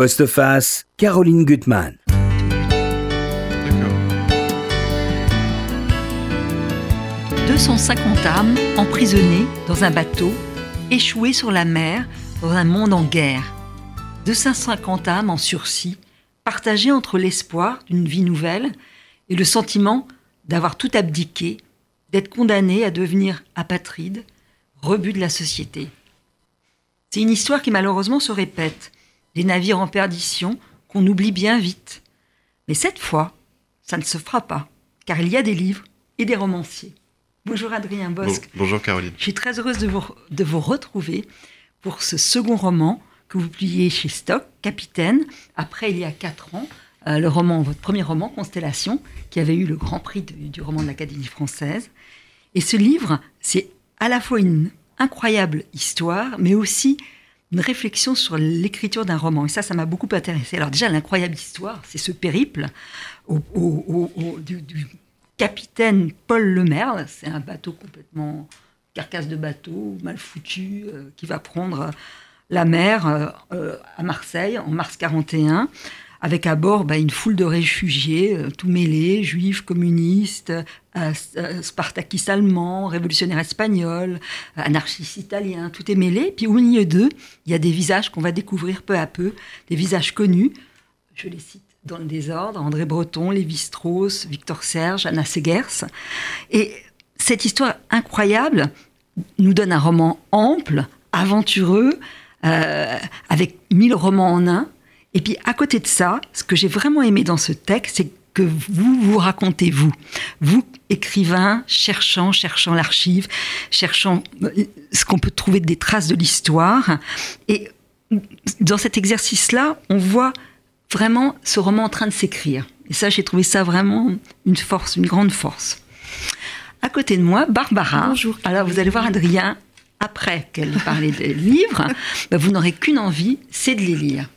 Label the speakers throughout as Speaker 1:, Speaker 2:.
Speaker 1: Postface, Caroline Gutmann.
Speaker 2: D'accord.
Speaker 3: 250 âmes emprisonnées dans un bateau, échouées sur la mer, dans un monde en guerre. 250 âmes en sursis, partagées entre l'espoir d'une vie nouvelle et le sentiment d'avoir tout abdiqué, d'être condamnées à devenir apatrides, rebut de la société. C'est une histoire qui malheureusement se répète, des navires en perdition qu'on oublie bien vite. Mais cette fois, ça ne se fera pas, car il y a des livres et des romanciers. Bonjour Adrien
Speaker 2: Bon-
Speaker 3: Bosque.
Speaker 2: bonjour Caroline.
Speaker 3: Je suis très heureuse de vous, de vous retrouver pour ce second roman que vous publiez chez Stock, Capitaine, après il y a quatre ans, euh, le roman, votre premier roman, Constellation, qui avait eu le grand prix de- du roman de l'Académie française. Et ce livre, c'est à la fois une incroyable histoire, mais aussi une réflexion sur l'écriture d'un roman. Et ça, ça m'a beaucoup intéressé. Alors déjà, l'incroyable histoire, c'est ce périple du capitaine Paul Lemerle. C'est un bateau complètement carcasse de bateau, mal foutu, euh, qui va prendre la mer euh, euh, à Marseille en mars 41, avec à bord bah, une foule de réfugiés, euh, tout mêlés, juifs, communistes, euh, euh, spartakistes allemands, révolutionnaires espagnols, euh, anarchistes italiens, tout est mêlé. Puis au milieu d'eux, il y a des visages qu'on va découvrir peu à peu, des visages connus. Je les cite dans le désordre André Breton, Lévi Strauss, Victor Serge, Anna Segers. Et cette histoire incroyable nous donne un roman ample, aventureux, avec mille romans en un. Et puis à côté de ça, ce que j'ai vraiment aimé dans ce texte, c'est que vous vous racontez vous, vous écrivain, cherchant, cherchant l'archive, cherchant euh, ce qu'on peut trouver des traces de l'histoire. Et dans cet exercice-là, on voit vraiment ce roman en train de s'écrire. Et ça, j'ai trouvé ça vraiment une force, une grande force. À côté de moi, Barbara.
Speaker 4: Bonjour.
Speaker 3: Alors, vous allez voir Adrien, après qu'elle parlait des livres, ben, vous n'aurez qu'une envie, c'est de les lire.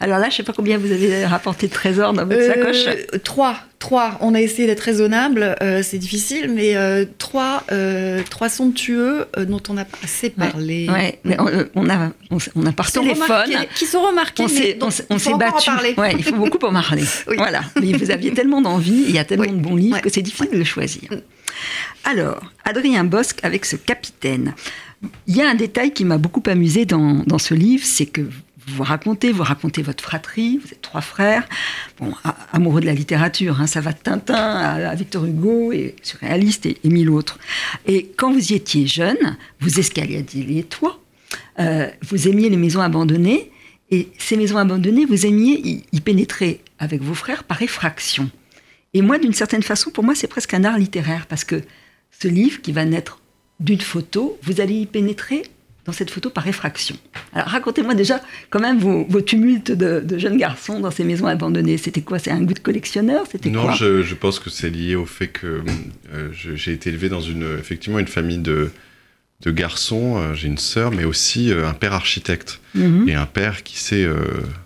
Speaker 3: Alors là, je ne sais pas combien vous avez rapporté de trésors dans votre sacoche.
Speaker 4: Euh, trois, trois. On a essayé d'être raisonnable, euh, c'est difficile, mais euh, trois, euh, trois somptueux dont on a assez parlé.
Speaker 3: Ouais, mais on, on a, on, on a par
Speaker 4: Qui
Speaker 3: téléphone.
Speaker 4: qui sont remarqués,
Speaker 3: On s'est, on s'est-
Speaker 4: en
Speaker 3: battu.
Speaker 4: parler.
Speaker 3: Ouais, il faut beaucoup pour parler.
Speaker 4: Oui.
Speaker 3: Voilà. Mais vous aviez tellement d'envie, il y a tellement
Speaker 4: Oui.
Speaker 3: de bons livres
Speaker 4: Ouais.
Speaker 3: que c'est difficile de le choisir. Alors, Adrien Bosque avec ce capitaine. Il y a un détail qui m'a beaucoup amusé dans, dans ce livre, c'est que vous racontez, vous racontez votre fratrie, vous êtes trois frères, bon, amoureux de la littérature, hein, ça va de Tintin à, Victor Hugo et surréaliste et, mille autres. Et quand vous y étiez jeune, vous escaladiez les toits, euh, vous aimiez les maisons abandonnées, et ces maisons abandonnées, vous aimiez y pénétrer avec vos frères par effraction. Et moi, d'une certaine façon, pour moi, c'est presque un art littéraire, parce que ce livre qui va naître d'une photo, vous allez y pénétrer dans cette photo par effraction. Alors racontez-moi déjà quand même vos, vos tumultes de, de jeunes garçons dans ces maisons abandonnées. C'était quoi? C'est un goût de collectionneur? C'était
Speaker 2: Non,
Speaker 3: quoi?
Speaker 2: je, je pense que c'est lié au fait que euh, j'ai été élevé dans une, effectivement une famille de, de garçons. Euh, J'ai une sœur, mais aussi euh, un père architecte.
Speaker 3: Mhm.
Speaker 2: Et un père qui sait euh,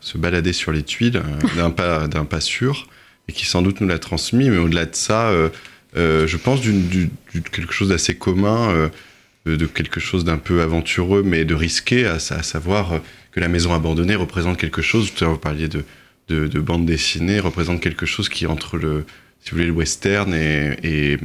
Speaker 2: se balader sur les tuiles d'un pas, d'un pas sûr, et qui sans doute nous l'a transmis. Mais au-delà de ça, euh, je pense d'une, du- du- quelque chose d'assez commun, euh, de, quelque chose d'un peu aventureux, mais de risqué, à, sa- à savoir euh, que la maison abandonnée représente quelque chose. Tout à l'heure, vous parliez de, de, de bande dessinée, représente quelque chose qui entre le, si vous voulez, le western et, et,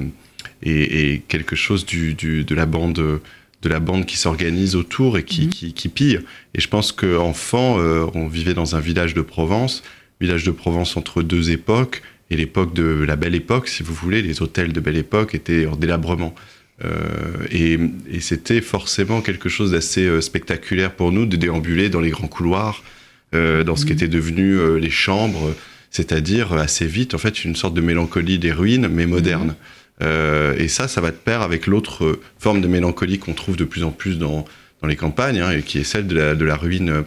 Speaker 2: et, et quelque chose du, du- de la bande de la bande qui s'organise autour et qui,
Speaker 3: Mhm.
Speaker 2: qui, qui pille. Et je pense qu'enfant, euh, on vivait dans un village de Provence, village de Provence entre deux époques, et l'époque de la belle époque, si vous voulez, les hôtels de belle époque étaient en délabrement. Euh, et et c'était forcément quelque chose d'assez euh, spectaculaire pour nous de déambuler dans les grands couloirs, euh, dans ce qui
Speaker 3: Mhm.
Speaker 2: était devenu euh, les chambres, c'est-à-dire euh, assez vite, en fait, une sorte de mélancolie des ruines, mais moderne. Euh, et ça, ça va de pair avec l'autre forme de mélancolie qu'on trouve de plus en plus dans, dans les campagnes, hein, et qui est celle de la, de la ruine,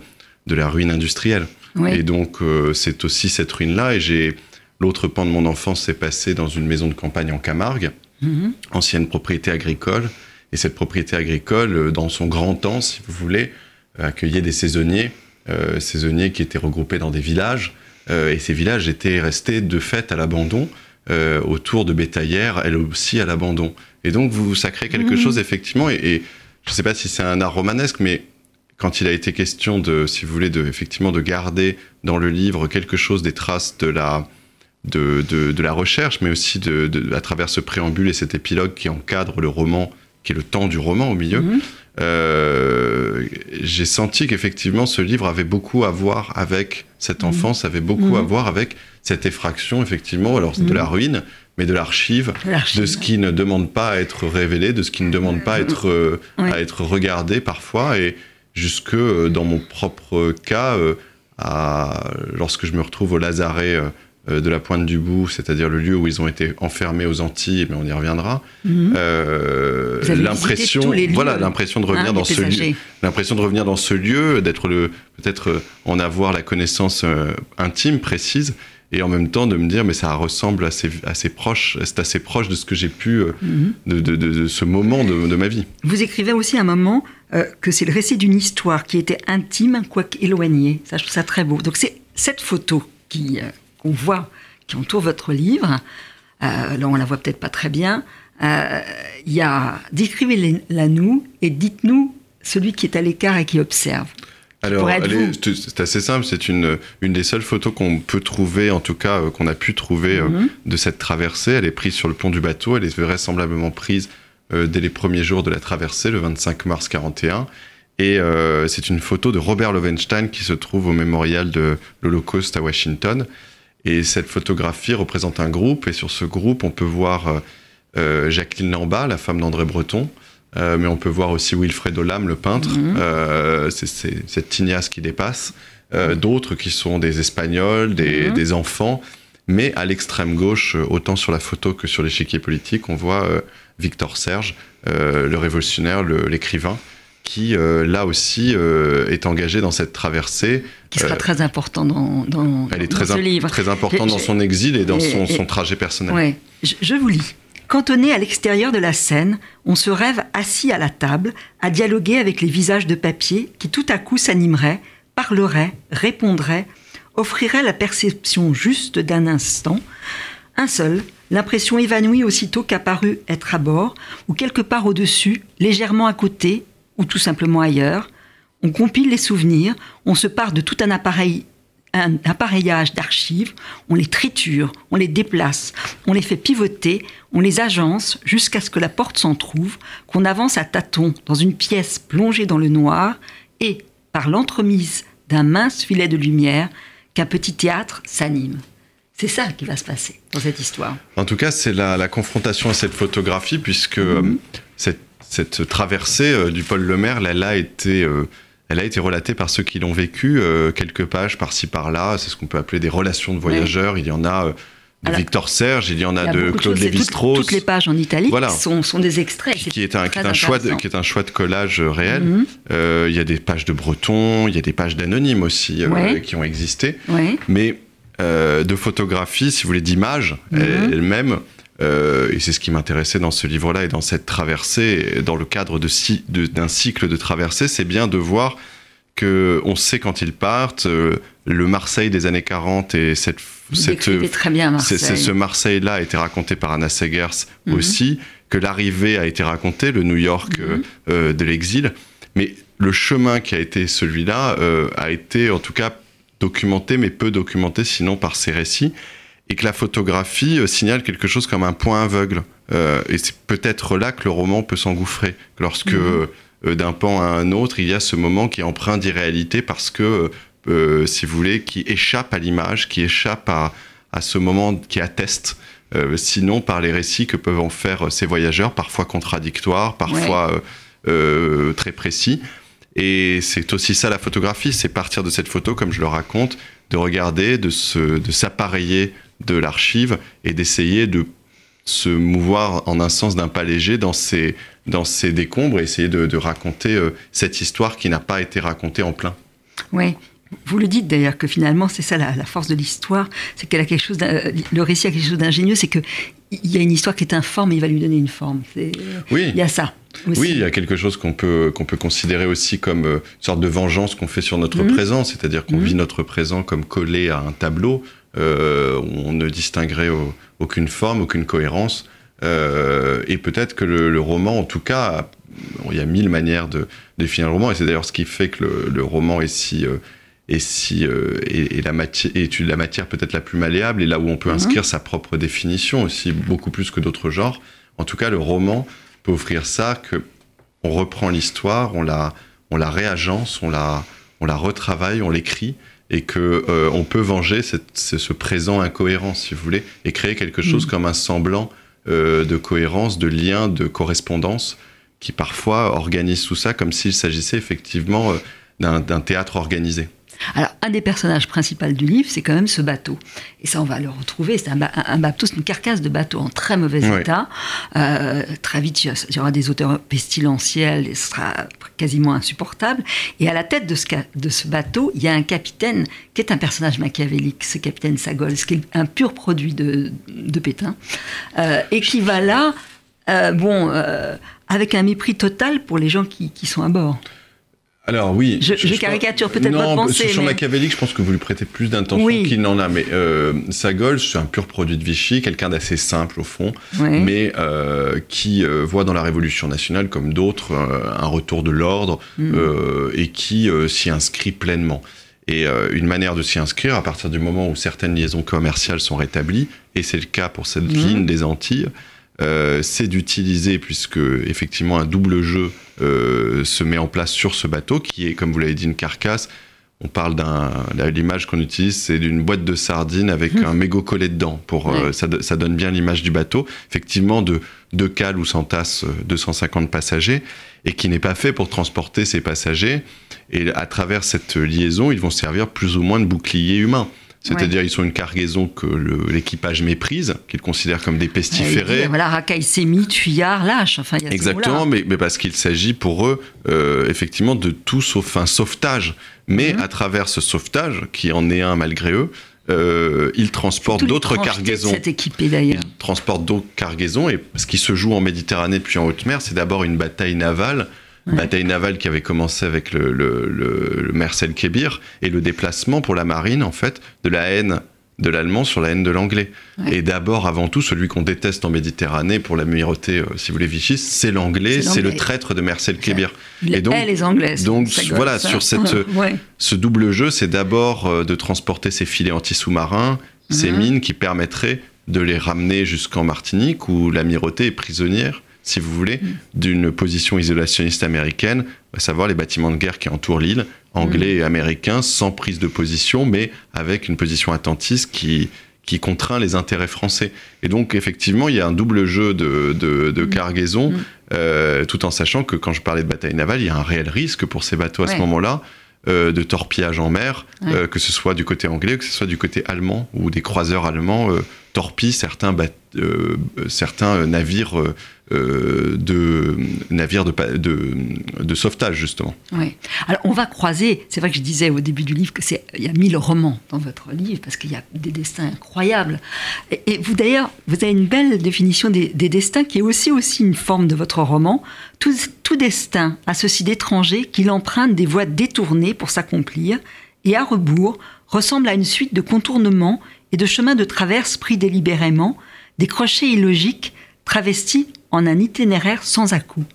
Speaker 2: de la ruine industrielle.
Speaker 3: Oui.
Speaker 2: Et donc, euh, c'est aussi cette ruine-là. Et j'ai l'autre pan de mon enfance s'est passé dans une maison de campagne en Camargue,
Speaker 3: Mhm.
Speaker 2: ancienne propriété agricole. Et cette propriété agricole, euh, dans son grand temps, si vous voulez, euh, accueillait des saisonniers, euh, saisonniers qui étaient regroupés dans des villages. Euh, et ces villages étaient restés de fait à l'abandon, euh, autour de bétaillères, elles aussi à l'abandon. Et donc, vous, ça crée quelque
Speaker 3: Mhm.
Speaker 2: chose, effectivement, et, et je ne sais pas si c'est un art romanesque, mais quand il a été question de, si vous voulez, de, effectivement, de garder dans le livre quelque chose des traces de la, de, de, de la recherche, mais aussi de, de, à travers ce préambule et cet épilogue qui encadre le roman, qui est le temps du roman au milieu,
Speaker 3: Mhm.
Speaker 2: euh, j'ai senti qu'effectivement ce livre avait beaucoup à voir avec cette
Speaker 3: Mhm.
Speaker 2: enfance, avait beaucoup
Speaker 3: Mhm.
Speaker 2: à voir avec cette effraction, effectivement, alors de
Speaker 3: Mhm.
Speaker 2: la ruine, mais de l'archive,
Speaker 3: De
Speaker 2: ce qui ne demande pas à être révélé, de ce qui ne demande pas à être, euh,
Speaker 3: Ouais.
Speaker 2: à être regardé parfois, et jusque euh, dans mon propre cas, à, lorsque je me retrouve au Lazaret de la Pointe du Bout, c'est-à-dire le lieu où ils ont été enfermés aux Antilles, mais on y reviendra,
Speaker 3: Mhm.
Speaker 2: euh, l'impression, voilà, l'impression de revenir
Speaker 3: Hein,
Speaker 2: dans ce lieu, l'impression de revenir dans ce lieu, d'être le, peut-être euh, en avoir la connaissance euh, intime, précise, et en même temps de me dire, mais ça ressemble assez, assez proche, c'est assez proche de ce que j'ai pu, euh,
Speaker 3: Mhm.
Speaker 2: de, de, de- de ce moment de, ma vie.
Speaker 3: Vous écrivez aussi à un moment euh, que c'est le récit d'une histoire qui était intime, quoique éloignée. Ça, je trouve ça très beau. Donc c'est cette photo qui euh, qu'on voit, qui entoure votre livre. Euh, là, on la voit peut-être pas très bien. Euh, Il y a décrivez-la nous et dites-nous celui qui est à l'écart et qui observe.
Speaker 2: Alors, c'est assez simple, c'est une, une des seules photos qu'on peut trouver, en tout cas euh, qu'on a pu trouver euh,
Speaker 3: Mhm.
Speaker 2: de cette traversée. Elle est prise sur le pont du bateau, elle est vraisemblablement prise euh, dès les premiers jours de la traversée, le 25 mars 41. Et euh, c'est une photo de Robert Lovenstein qui se trouve au mémorial de l'Holocauste à Washington. Et cette photographie représente un groupe, et sur ce groupe, on peut voir euh, euh, Jacqueline Lamba, la femme d'André Breton, euh, mais on peut voir aussi Wilfred Olam, le peintre.
Speaker 3: Mhm.
Speaker 2: Euh, c'est cette tignasse qui dépasse. D'autres qui sont des Espagnols, des,
Speaker 3: Mhm.
Speaker 2: des enfants. Mais à l'extrême gauche, autant sur la photo que sur l'échiquier politique, on voit Victor Serge, le révolutionnaire, l'écrivain, qui euh, là aussi euh, est engagé dans cette traversée.
Speaker 3: Qui sera
Speaker 2: Euh,
Speaker 3: très important dans, dans,
Speaker 2: Elle est
Speaker 3: dans
Speaker 2: très,
Speaker 3: ce livre.
Speaker 2: très importante
Speaker 3: J'ai-
Speaker 2: dans son exil et dans
Speaker 3: et-
Speaker 2: son,
Speaker 3: et-
Speaker 2: son trajet personnel.
Speaker 3: Ouais, je, je vous lis. Cantonné à l'extérieur de la scène, on se rêve assis à la table, à dialoguer avec les visages de papier qui tout à coup s'animeraient, parleraient, répondraient, offriraient la perception juste d'un instant. Un seul, l'impression évanouie aussitôt qu'apparu être à bord, ou quelque part au-dessus, légèrement à côté, ou tout simplement ailleurs. On compile les souvenirs, on se part de tout un appareil un appareillage d'archives, on les triture, on les déplace, on les fait pivoter, on les agence jusqu'à ce que la porte s'en trouve, qu'on avance à tâtons dans une pièce plongée dans le noir et, par l'entremise d'un mince filet de lumière, qu'un petit théâtre s'anime. C'est ça qui va se passer dans cette histoire.
Speaker 2: En tout cas, c'est la, la confrontation à cette photographie, puisque euh, cette, cette traversée euh, du Paul Lemaire, elle a été, euh, elle a été relatée par ceux qui l'ont vécu, euh, quelques pages par-ci par-là. C'est ce qu'on peut appeler des relations de voyageurs. Il y en a euh, de
Speaker 3: Alors,
Speaker 2: Victor Serge, il y en a,
Speaker 3: Il y a
Speaker 2: de Claude
Speaker 3: toutes-
Speaker 2: Lévi-Strauss,
Speaker 3: Toutes les pages en italique
Speaker 2: Voilà.
Speaker 3: sont, sont des extraits. c'est
Speaker 2: qui est un, qui est un choix de, qui est un choix de collage réel.
Speaker 3: Mhm.
Speaker 2: Euh, Il y a des pages de Breton, il y a des pages d'anonymes aussi
Speaker 3: Ouais.
Speaker 2: qui ont existé.
Speaker 3: Ouais.
Speaker 2: mais de photographie, si vous voulez, d'images
Speaker 3: Mhm.
Speaker 2: elles-mêmes. Euh, et c'est ce qui m'intéressait dans ce livre-là et dans cette traversée, dans le cadre de si- de- d'un cycle de traversée, c'est bien de voir que on sait quand ils partent. euh, le Marseille des années 40 et cette,
Speaker 3: Vous
Speaker 2: cette
Speaker 3: très bien Marseille.
Speaker 2: ce Marseille-là a été raconté par Anna Segers
Speaker 3: Mhm.
Speaker 2: aussi, que l'arrivée a été racontée, le New York
Speaker 3: Mhm.
Speaker 2: euh, de l'exil. Mais le chemin qui a été celui-là a été en tout cas documenté, mais peu documenté sinon par ces récits. Et que la photographie euh, signale quelque chose comme un point aveugle. Euh, et c'est peut-être là que le roman peut s'engouffrer. Lorsque,
Speaker 3: Mhm.
Speaker 2: euh, d'un pan à un autre, il y a ce moment qui est empreint d'irréalité parce que, si vous voulez, qui échappe à l'image, qui échappe à, à ce moment qui atteste, sinon par les récits que peuvent en faire ces voyageurs, parfois contradictoires, parfois euh, euh, très précis. Et c'est aussi ça la photographie, c'est partir de cette photo, comme je le raconte, de regarder, de s'appareiller de l'archive et d'essayer de se mouvoir en un sens d'un pas léger dans ces, dans ces décombres et essayer de, de raconter euh, cette histoire qui n'a pas été racontée en plein.
Speaker 3: Oui. Vous le dites d'ailleurs que finalement c'est ça la, la force de l'histoire, c'est qu'elle a quelque chose, d'un- le récit a quelque chose d'ingénieux, c'est que il y a une histoire qui est informe et il va lui donner une forme.
Speaker 2: Oui.
Speaker 3: Il y a ça. Aussi.
Speaker 2: Oui, il y a quelque chose qu'on peut, qu'on peut considérer aussi comme euh, une sorte de vengeance qu'on fait sur notre
Speaker 3: Mhm.
Speaker 2: présent, c'est-à-dire qu'on
Speaker 3: Mhm.
Speaker 2: vit notre présent comme collé à un tableau, euh, on ne distinguerait au- aucune forme, aucune cohérence. Euh, et peut-être que le, le roman, en tout cas, il y a mille manières de définir le roman, et c'est d'ailleurs ce qui fait que le, le roman est si et si et, et la matière la matière peut-être la plus malléable et là où on peut
Speaker 3: Mhm.
Speaker 2: inscrire sa propre définition aussi beaucoup plus que d'autres genres. En tout cas, le roman peut offrir ça que on reprend l'histoire, on la on la réagence, on la on la retravaille, on l'écrit et que euh, on peut venger cette, ce, présent incohérent si vous voulez et créer quelque chose
Speaker 3: Mhm.
Speaker 2: comme un semblant euh, de cohérence, de lien, de correspondance qui parfois organise tout ça comme s'il s'agissait effectivement euh, d'un théâtre organisé.
Speaker 3: Alors, un des personnages principaux du livre, c'est quand même ce bateau. Et ça, on va le retrouver. C'est un, ba- un bateau, c'est une carcasse de bateau en très mauvais état. Euh, très vite, il y aura des odeurs pestilentielles et ce sera quasiment insupportable. Et à la tête de ce, ca- de ce bateau, il y a un capitaine qui est un personnage machiavélique, ce capitaine Sagol, ce qui est un pur produit de, de Pétain, euh, et qui va là, euh, bon, avec un mépris total pour les gens qui, qui sont à bord.
Speaker 2: Alors oui,
Speaker 3: Je- je caricature peut-être votre pensée,
Speaker 2: Sur
Speaker 3: mais-
Speaker 2: Machiavélique, je pense que vous lui prêtez plus d'intention
Speaker 3: Oui.
Speaker 2: qu'il n'en a. Mais euh, Sagol, c'est un pur produit de Vichy, quelqu'un d'assez simple au fond, mais euh, qui euh, voit dans la Révolution nationale, comme d'autres, euh, un retour de l'ordre
Speaker 3: Mm.
Speaker 2: euh, et qui euh, s'y inscrit pleinement. Et euh, une manière de s'y inscrire, à partir du moment où certaines liaisons commerciales sont rétablies, et c'est le cas pour cette
Speaker 3: Mhm.
Speaker 2: ligne des Antilles, c'est d'utiliser, puisque effectivement un double jeu euh, se met en place sur ce bateau, qui est, comme vous l'avez dit, une carcasse. On parle d'un. L'image qu'on utilise, c'est d'une boîte de sardines avec un mégot collé dedans. Pour, euh, ça, ça donne bien l'image du bateau. Effectivement, de deux cales où s'entassent euh, 250 passagers, et qui n'est pas fait pour transporter ces passagers. Et à travers cette liaison, ils vont servir plus ou moins de boucliers humains. C'est-à-dire, ils sont une cargaison que l'équipage méprise, qu'il considère comme des pestiférés.
Speaker 3: dit, voilà, racaille sémite, tuyard, lâche. Enfin, y a
Speaker 2: Exactement, mais, mais parce qu'il s'agit pour eux, euh, effectivement, de tout sauf un sauvetage. Mais
Speaker 3: Mhm.
Speaker 2: à travers ce sauvetage, qui en est un malgré eux, euh, ils transportent d'autres cargaisons.
Speaker 3: Cette équipée d'ailleurs.
Speaker 2: Ils transportent d'autres cargaisons. Et ce qui se joue en Méditerranée puis en haute mer, c'est d'abord une bataille navale.
Speaker 3: Ouais.
Speaker 2: Bataille navale qui avait commencé avec le, le, le, le Mercel Kébir et le déplacement pour la marine, en fait, de la haine de l'allemand sur la haine de l'anglais.
Speaker 3: Ouais.
Speaker 2: Et d'abord, avant tout, celui qu'on déteste en Méditerranée pour l'amirauté, euh, si vous voulez, Vichy, c'est l'anglais,
Speaker 3: C'est
Speaker 2: le traître de Mercel Kébir. Et donc-
Speaker 3: les Anglaises.
Speaker 2: donc, voilà,
Speaker 3: ça.
Speaker 2: sur cette-
Speaker 3: Ouais.
Speaker 2: Ce double jeu, c'est d'abord euh, de transporter ces filets anti-sous-marins, ces
Speaker 3: Mhm.
Speaker 2: mines qui permettraient de les ramener jusqu'en Martinique, où l'amirauté est prisonnière, si vous voulez, d'une position isolationniste américaine, à savoir les bâtiments de guerre qui entourent l'île, anglais et américains, sans prise de position, mais avec une position attentiste qui, qui contraint les intérêts français. Et donc, effectivement, il y a un double jeu de, de, de
Speaker 3: Mhm.
Speaker 2: cargaison,
Speaker 3: Mhm.
Speaker 2: euh, tout en sachant que quand je parlais de bataille navale, il y a un réel risque pour ces bateaux à ce moment-là. Euh, de torpillage en mer,
Speaker 3: Ouais.
Speaker 2: euh, que ce soit du côté anglais, que ce soit du côté allemand, où des croiseurs allemands euh, torpillent certains, navires, de, navires de, pa- de, de sauvetage, justement.
Speaker 3: Ouais. Alors, on va croiser. C'est vrai que je disais au début du livre que c'est il y a mille romans dans votre livre parce qu'il y a des destins incroyables. Et, et vous d'ailleurs, vous avez une belle définition des, des destins qui est aussi aussi une forme de votre roman. Tout, tout destin a ceci d'étranger qu'il emprunte des voies détournées pour s'accomplir et à rebours ressemble à une suite de contournements et de chemins de traverse pris délibérément, des crochets illogiques travestis en un itinéraire sans à-coups.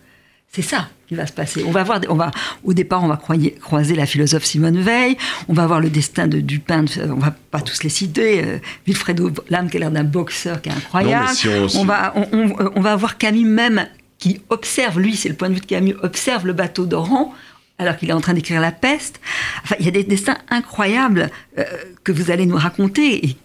Speaker 3: C'est ça qui va se passer. On va voir, on va, au départ, on va croiser la philosophe Simone Veil, on va voir le destin de Dupin, on va pas tous les citer, euh, Wilfredo Lam qui a l'air d'un boxeur qui est incroyable.
Speaker 2: Non, mais si on-
Speaker 3: va, on, on- va voir Camus même qui observe, lui, c'est le point de vue de Camus, observe le bateau d'Oran alors qu'il est en train d'écrire La Peste. Enfin, il y a des destins incroyables euh, que vous allez nous raconter. Et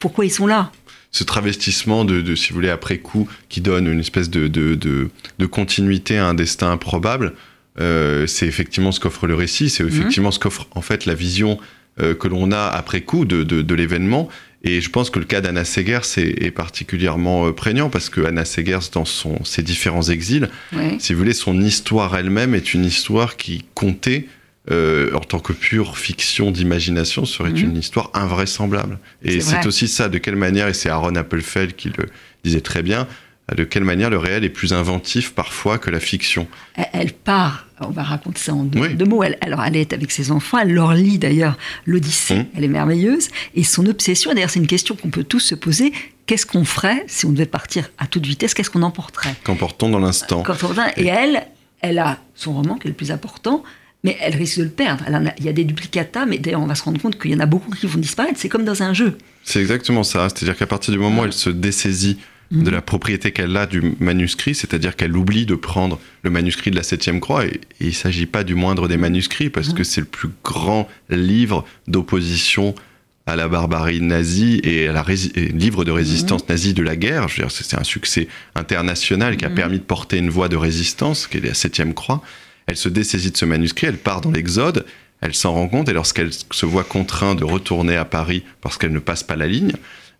Speaker 3: pourquoi ils sont là?
Speaker 2: Ce travestissement de, de, si vous voulez, après coup, qui donne une espèce de, de, de, de continuité à un destin improbable, euh, c'est effectivement ce qu'offre le récit, c'est effectivement ce qu'offre en fait la vision euh, que l'on a après coup de, de, de l'événement. Et je pense que le cas d'Anna Segers est, est particulièrement euh, prégnant parce que Anna Segers, dans son, ses différents exils,
Speaker 3: Ouais.
Speaker 2: si vous voulez, son histoire elle-même est une histoire qui comptait euh, en tant que pure fiction d'imagination serait
Speaker 3: Mhm.
Speaker 2: une histoire invraisemblable. Et
Speaker 3: C'est
Speaker 2: aussi ça, de quelle manière, et c'est Aaron Appelfeld qui le disait très bien, de quelle manière le réel est plus inventif parfois que la fiction.
Speaker 3: Elle, part, on va raconter ça en deux,
Speaker 2: Oui.
Speaker 3: deux mots. Elle, alors, elle est avec ses enfants, elle leur lit d'ailleurs l'Odyssée,
Speaker 2: Mhm.
Speaker 3: elle est merveilleuse. Et son obsession, d'ailleurs, c'est une question qu'on peut tous se poser qu'est-ce qu'on ferait si on devait partir à toute vitesse? Qu'est-ce qu'on emporterait?
Speaker 2: Qu'emportons dans l'instant?
Speaker 3: Revient- Et elle, elle a son roman qui est le plus important, mais elle risque de le perdre. Elle en a- il y a des duplicata, mais d'ailleurs, on va se rendre compte qu'il y en a beaucoup qui vont disparaître. C'est comme dans un jeu.
Speaker 2: C'est exactement ça. C'est-à-dire qu'à partir du moment où elle se dessaisit de la propriété qu'elle a du manuscrit, c'est-à-dire qu'elle oublie de prendre le manuscrit de la septième croix, et, il ne s'agit pas du moindre des manuscrits, parce que c'est le plus grand livre d'opposition à la barbarie nazie et à la livre de résistance nazie de la guerre. Je veux dire, c'est un succès international qui a permis de porter une voie de résistance, qui est la septième croix. Elle se dessaisit de ce manuscrit, elle part dans l'Exode, elle s'en rend compte, et lorsqu'elle se voit contrainte de retourner à Paris parce qu'elle ne passe pas la ligne,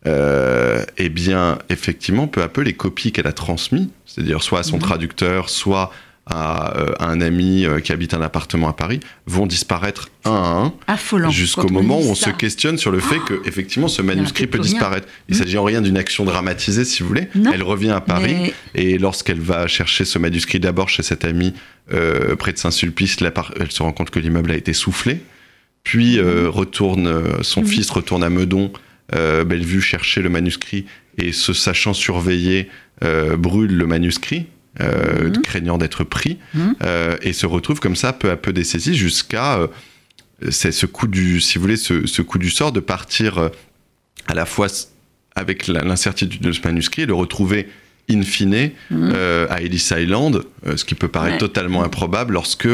Speaker 2: eh bien, effectivement, peu à peu, les copies qu'elle a transmises, c'est-à-dire soit à son traducteur, soit à, euh, à un ami euh, qui habite un appartement à Paris, vont disparaître un à un jusqu'au moment où on
Speaker 3: ça.
Speaker 2: se questionne sur le fait que effectivement ce manuscrit peut disparaître. Il
Speaker 3: Mm.
Speaker 2: s'agit en rien d'une action dramatisée, si vous voulez.
Speaker 3: Non.
Speaker 2: Elle revient à Paris
Speaker 3: Mais-
Speaker 2: et lorsqu'elle va chercher ce manuscrit d'abord chez cet ami euh, près de Saint-Sulpice, elle se rend compte que l'immeuble a été soufflé. Puis euh, retourne, euh, son
Speaker 3: Mhm.
Speaker 2: fils retourne à Meudon, euh, Bellevue chercher le manuscrit et se sachant surveiller euh, brûle le manuscrit. euh,
Speaker 3: Mhm.
Speaker 2: craignant d'être pris
Speaker 3: Mhm.
Speaker 2: et se retrouve comme ça peu à peu dessaisi jusqu'à c'est ce coup du si vous voulez ce, ce coup du sort de partir à la fois avec l'incertitude de ce manuscrit et le retrouver in fine
Speaker 3: Mhm.
Speaker 2: euh, à Ellis Island, ce qui peut paraître
Speaker 3: Ouais.
Speaker 2: totalement improbable lorsque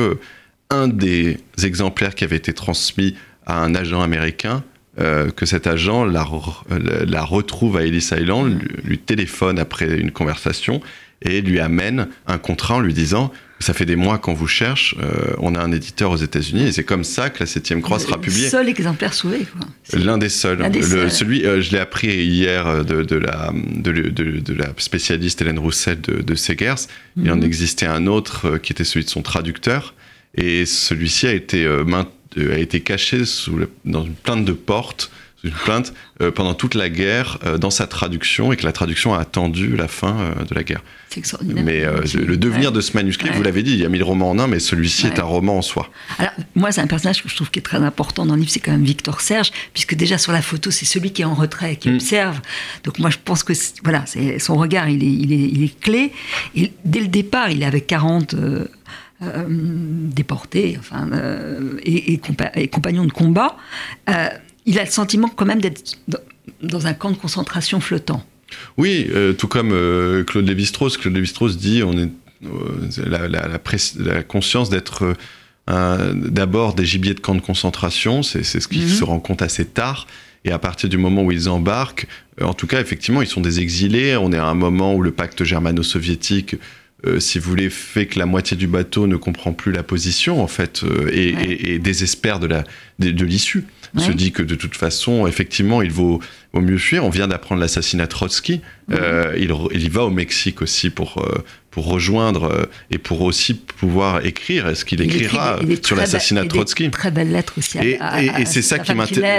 Speaker 2: un des exemplaires qui avait été transmis à un agent américain, euh, que cet agent la, re- la- retrouve à Ellis Island, lui, lui téléphone après une conversation et lui amène un contrat en lui disant ça fait des mois qu'on vous cherche, euh, on a un éditeur aux États-Unis et c'est comme ça que la septième croix sera
Speaker 3: Le
Speaker 2: publiée.
Speaker 3: seul exemplaire sauvé.
Speaker 2: L'un des seuls.
Speaker 3: L'un des
Speaker 2: Le-
Speaker 3: seuls.
Speaker 2: celui, euh, je l'ai appris hier euh, de, de la, de, de- de la spécialiste Hélène Roussel de, de Segers. Il en
Speaker 3: Mhm.
Speaker 2: existait un autre euh, qui était celui de son traducteur. Et celui-ci a été, euh, main- euh, a été caché sous dans une plainte de porte, sous une plainte, euh, pendant toute la guerre, euh, dans sa traduction, et que la traduction a attendu la fin euh, de la guerre.
Speaker 3: C'est extraordinaire.
Speaker 2: Mais euh, le devenir
Speaker 3: ouais.
Speaker 2: de ce manuscrit,
Speaker 3: Ouais.
Speaker 2: vous l'avez dit, il y a mille romans en un, mais celui-ci est un roman en soi.
Speaker 3: Alors, moi, c'est un personnage que je trouve qui est très important dans le livre, c'est quand même Victor Serge, puisque déjà sur la photo, c'est celui qui est en retrait, qui
Speaker 2: Mm.
Speaker 3: observe. Donc, moi, je pense que voilà, son regard, il est, il, est, il est clé. Et dès le départ, il est avec 40 euh, déportés enfin, euh, et, et compa- et compagnons de combat. Euh, il a le sentiment quand même d'être dans, un camp de concentration flottant.
Speaker 2: Oui, tout comme Claude Lévi-Strauss. Claude Lévi-Strauss dit on est la, la- la press- la conscience d'être d'abord des gibiers de camp de concentration. C'est ce qui
Speaker 3: Mhm.
Speaker 2: se rend compte assez tard. Et à partir du moment où ils embarquent, en tout cas, effectivement, ils sont des exilés. On est à un moment où le pacte germano-soviétique, euh, si vous voulez, fait que la moitié du bateau ne comprend plus la position, en fait, euh, et,
Speaker 3: Ouais.
Speaker 2: et- et désespère de la de, de l'issue. Se
Speaker 3: Ouais.
Speaker 2: dit que de toute façon, effectivement, il vaut, vaut mieux fuir. On vient d'apprendre l'assassinat Trotsky. Euh, il, il y va au Mexique aussi pour, pour rejoindre euh, et pour aussi pouvoir écrire. Est-ce qu'il
Speaker 3: Il écrit
Speaker 2: écrira sur l'assassinat de Trotsky?
Speaker 3: Très belles lettres aussi. à-
Speaker 2: et, et- et c'est ça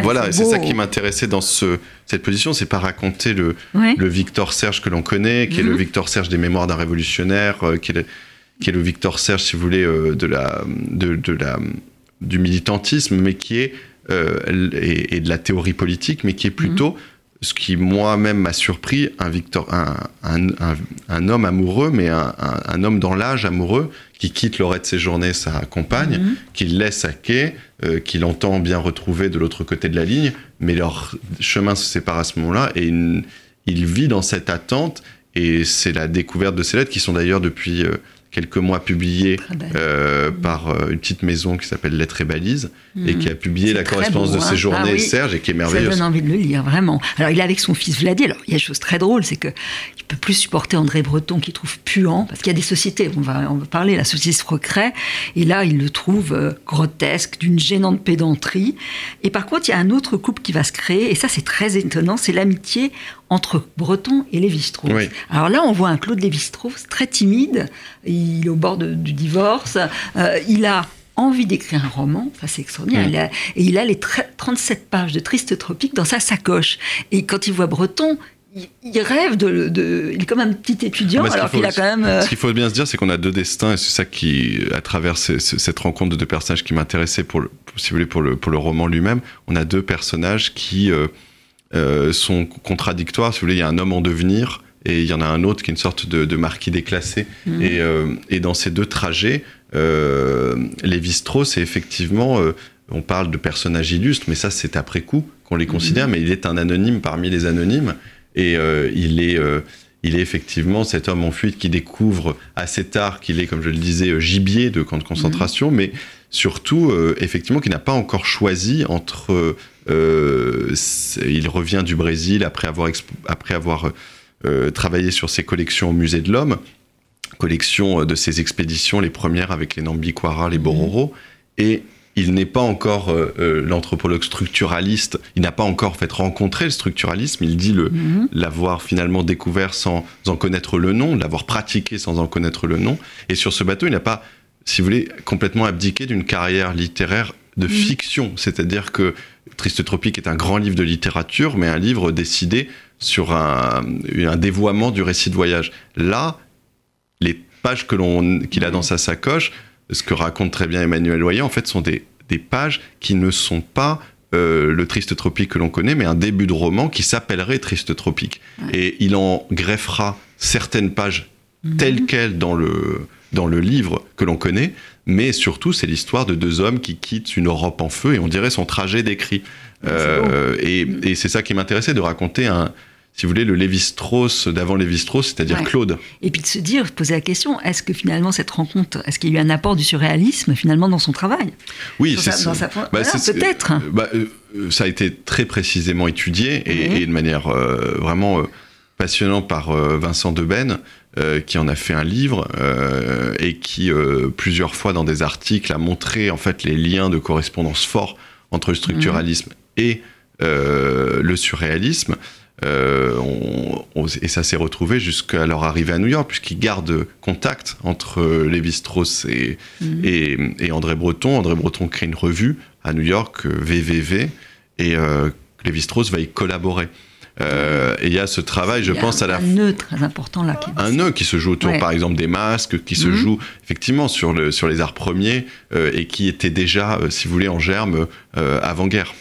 Speaker 2: voilà, ça qui m'intéressait dans ce, cette position, c'est pas raconter le,
Speaker 3: Ouais.
Speaker 2: le Victor Serge que l'on connaît, qui est le
Speaker 3: Mhm.
Speaker 2: Victor Serge des Mémoires d'un révolutionnaire, euh, qui, est le, qui est le Victor Serge, si vous voulez, euh, de la, de, de la, du militantisme, mais qui est euh, et, et de la théorie politique, mais qui est plutôt ce qui moi-même m'a surpris, un Victor, un, un, un, un homme amoureux, mais un, homme dans l'âge amoureux qui quitte le reste de ses journées sa compagne,
Speaker 3: Mhm.
Speaker 2: qu'il laisse à quai, euh, qu'il entend bien retrouver de l'autre côté de la ligne, mais leur chemin se sépare à ce moment-là et il, il vit dans cette attente et c'est la découverte de ces lettres qui sont d'ailleurs depuis euh, quelques mois
Speaker 3: belle.
Speaker 2: euh, par euh, une petite maison qui s'appelle Lettres et Balises et
Speaker 3: Mhm.
Speaker 2: qui a publié la correspondance
Speaker 3: beau,
Speaker 2: de
Speaker 3: hein.
Speaker 2: ses journées
Speaker 3: Ah oui.
Speaker 2: Serge et qui est
Speaker 3: Ça
Speaker 2: merveilleuse.
Speaker 3: donne envie de le lire, vraiment. Alors, il est avec son fils Vladi. Alors, il y a une chose très drôle, c'est que il peut plus supporter André Breton, qu'il trouve puant, parce qu'il y a des sociétés, on va, on va parler, la société Frecret, et là, il le trouve euh, grotesque, d'une gênante pédanterie. Et par contre, il y a un autre couple qui va se créer, et ça, c'est très étonnant, c'est l'amitié entre Breton et Lévi-Strauss.
Speaker 2: Oui.
Speaker 3: Alors là, on voit un Claude Lévi-Strauss très timide, il est au bord de- du divorce, euh, il a envie d'écrire un roman, ça c'est extraordinaire, il a- et il a les tre- 37 pages de Triste Tropique dans sa sacoche. Et quand il voit Breton, il, rêve de, de- Il est comme un petit étudiant,
Speaker 2: qu'il
Speaker 3: alors
Speaker 2: faut-
Speaker 3: qu'il a quand même... euh,
Speaker 2: Ce qu'il faut bien se dire, c'est qu'on a deux destins, et c'est ça qui, à travers ces- cette rencontre de deux personnages qui m'intéressait pour, le, si vous voulez, pour le, pour le roman lui-même, on a deux personnages qui, euh, euh, sont contradictoires. Si vous voulez, il y a un homme en devenir et il y en a un autre qui est une sorte de, de marquis déclassé.
Speaker 3: Mhm.
Speaker 2: Et, euh, et dans ces deux trajets, euh, Lévi-Strauss est effectivement, euh, on parle de personnages illustres, mais ça c'est après coup qu'on les considère, mais il est un anonyme parmi les anonymes, et il est... il est effectivement cet homme en fuite qui découvre assez tard qu'il est, comme je le disais, gibier de camp de concentration, mais surtout, effectivement, qu'il n'a pas encore choisi entre. Euh, il revient du Brésil après avoir, après avoir euh, travaillé sur ses collections au musée de l'Homme, collection euh, de ses expéditions, les premières avec les Nambiquara, les Bororo, et il n'est pas encore euh, l'anthropologue structuraliste, il n'a pas encore en fait rencontré le structuralisme, il dit le,
Speaker 3: Mhm.
Speaker 2: l'avoir finalement découvert sans en connaître le nom, l'avoir pratiqué sans en connaître le nom. Et sur ce bateau, il n'a pas, si vous voulez, complètement abdiqué d'une carrière littéraire de
Speaker 3: Mhm.
Speaker 2: fiction. C'est-à-dire que Triste Tropique est un grand livre de littérature, mais un livre décidé sur un, un dévoiement du récit de voyage. Là, les pages que l'on, qu'il a dans sa sacoche, ce que raconte très bien Emmanuel Loyer, en fait, sont des, des pages qui ne sont pas euh, le Triste Tropique que l'on connaît, mais un début de roman qui s'appellerait Triste Tropique. Et il en greffera certaines pages
Speaker 3: Mhm.
Speaker 2: telles quelles dans le, dans le livre que l'on connaît, mais surtout c'est l'histoire de deux hommes qui quittent une Europe en feu et on dirait son trajet décrit. Euh, et et c'est ça qui m'intéressait de raconter un, si vous voulez, le Lévi-Strauss d'avant Lévi-Strauss, c'est-à-dire
Speaker 3: Ouais.
Speaker 2: Claude.
Speaker 3: Et puis de se dire, de poser la question, est-ce que finalement cette rencontre, est-ce qu'il y a eu un apport du surréalisme finalement dans son travail?
Speaker 2: Oui, c'est ça.
Speaker 3: sa-
Speaker 2: Bah,
Speaker 3: voilà,
Speaker 2: c'est-
Speaker 3: peut-être.
Speaker 2: bah, euh, ça a été très précisément étudié et, et de manière euh, vraiment euh, passionnante par Vincent Deben, euh, qui en a fait un livre euh, et qui euh, plusieurs fois dans des articles a montré en fait les liens de correspondance forts entre le structuralisme et euh, le surréalisme. On- on- et ça s'est retrouvé jusqu'à leur arrivée à New York, puisqu'ils gardent contact entre Lévi-Strauss et,
Speaker 3: Mhm.
Speaker 2: et, et André Breton. André Breton crée une revue à New York, VVV, et Lévi-Strauss va y collaborer. Euh, et il y a ce travail, je pense,
Speaker 3: un,
Speaker 2: à la
Speaker 3: un nœud très important là. Qui...
Speaker 2: un nœud qui se joue autour,
Speaker 3: Ouais.
Speaker 2: par exemple, des masques, qui se
Speaker 3: Mhm.
Speaker 2: joue effectivement sur, le, sur les arts premiers euh, et qui était déjà, euh, si vous voulez, en germe avant-guerre.